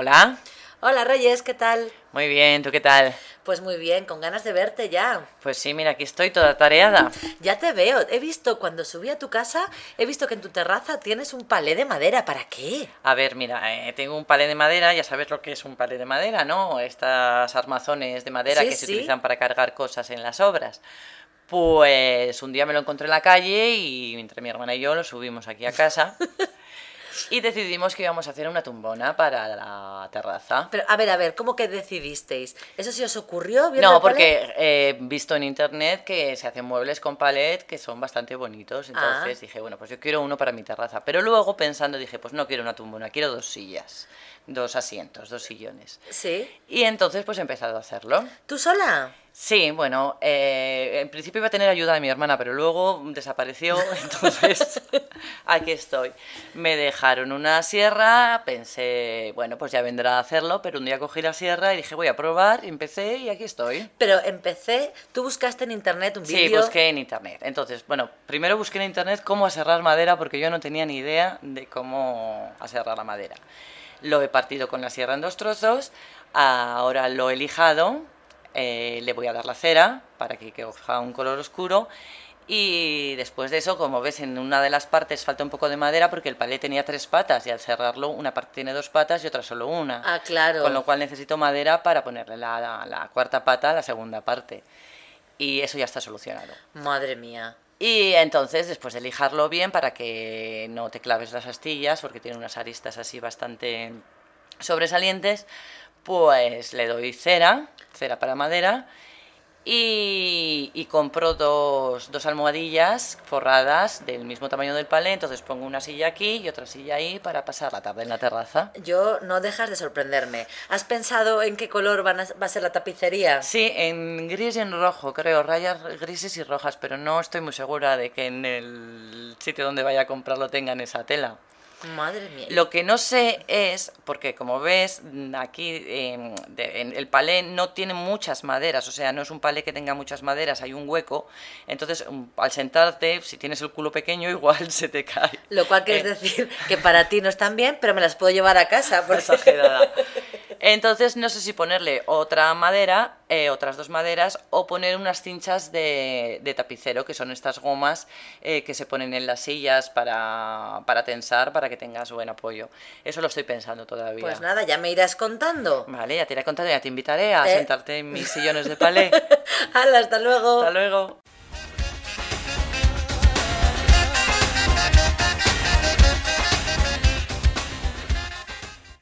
Hola. Hola Reyes, ¿qué tal? Muy bien, ¿tú qué tal? Pues muy bien, con ganas de verte ya. Pues sí, mira, aquí estoy toda tareada. Ya te veo. He visto cuando subí a tu casa, he visto que en tu terraza tienes un palé de madera. ¿Para qué? A ver, mira, eh, tengo un palé de madera, ya sabes lo que es un palé de madera, ¿no? Estas armazones de madera Sí, que se utilizan para cargar cosas en las obras. Pues un día me lo encontré en la calle y entre mi hermana y yo lo subimos aquí a casa y decidimos que íbamos a hacer una tumbona para la terraza. Pero a ver, a ver, ¿cómo que decidisteis? ¿Eso sí os ocurrió? No, porque he visto en internet que se hacen muebles con palet que son bastante bonitos. Entonces Ah. dije, bueno, pues yo quiero uno para mi terraza. Pero luego pensando dije, pues no quiero una tumbona, quiero dos sillas, dos asientos, dos sillones. Sí. Y entonces pues he empezado a hacerlo. ¿Tú sola? Sí, bueno, eh, en principio iba a tener ayuda de mi hermana, pero luego desapareció, entonces aquí estoy. Me dejaron una sierra, pensé, bueno, pues ya vendrá a hacerlo, pero un día cogí la sierra y dije, voy a probar, y empecé y aquí estoy. Pero empecé, tú buscaste en internet un Sí, vídeo. busqué en internet. Entonces, bueno, primero busqué en internet cómo aserrar madera porque yo no tenía ni idea de cómo aserrar la madera. Lo he partido con la sierra en dos trozos, ahora lo he lijado, eh, le voy a dar la cera para que coja un color oscuro y después de eso, como ves, en una de las partes falta un poco de madera porque el palé tenía tres patas y al cerrarlo una parte tiene dos patas y otra solo una. Ah, claro. Con lo cual necesito madera para ponerle la, la- la cuarta pata a la segunda parte. Y eso ya está solucionado. Madre mía. Y entonces, después de lijarlo bien para que no te claves las astillas, porque tiene unas aristas así bastante sobresalientes, pues le doy cera, cera para madera, y, y compro dos, dos almohadillas forradas del mismo tamaño del palé, entonces pongo una silla aquí y otra silla ahí para pasar la tarde en la terraza. Yo no dejas de sorprenderme. ¿Has pensado en qué color van a- va a ser la tapicería? Sí, en gris y en rojo, creo, rayas grises y rojas, pero no estoy muy segura de que en el sitio donde vaya a comprarlo tengan esa tela. Madre mía. Lo que no sé es, porque como ves, mm, aquí eh, de- en el palé no tiene muchas maderas, o sea, no es un palé que tenga muchas maderas, hay un hueco, entonces mm, al sentarte, si tienes el culo pequeño, igual se te cae. Lo cual quiere Eh, decir que para ti no están bien, pero me las puedo llevar a casa. porque- exagerada. Entonces no sé si ponerle otra madera, eh, otras dos maderas, o poner unas cinchas de, de tapicero, que son estas gomas eh, que se ponen en las sillas para, para tensar, para que tengas buen apoyo. Eso lo estoy pensando todavía. Pues nada, ya me irás contando. Vale, ya te iré contando, ya te invitaré a Eh. sentarte en mis sillones de palé. Hala, hasta luego. Hasta luego.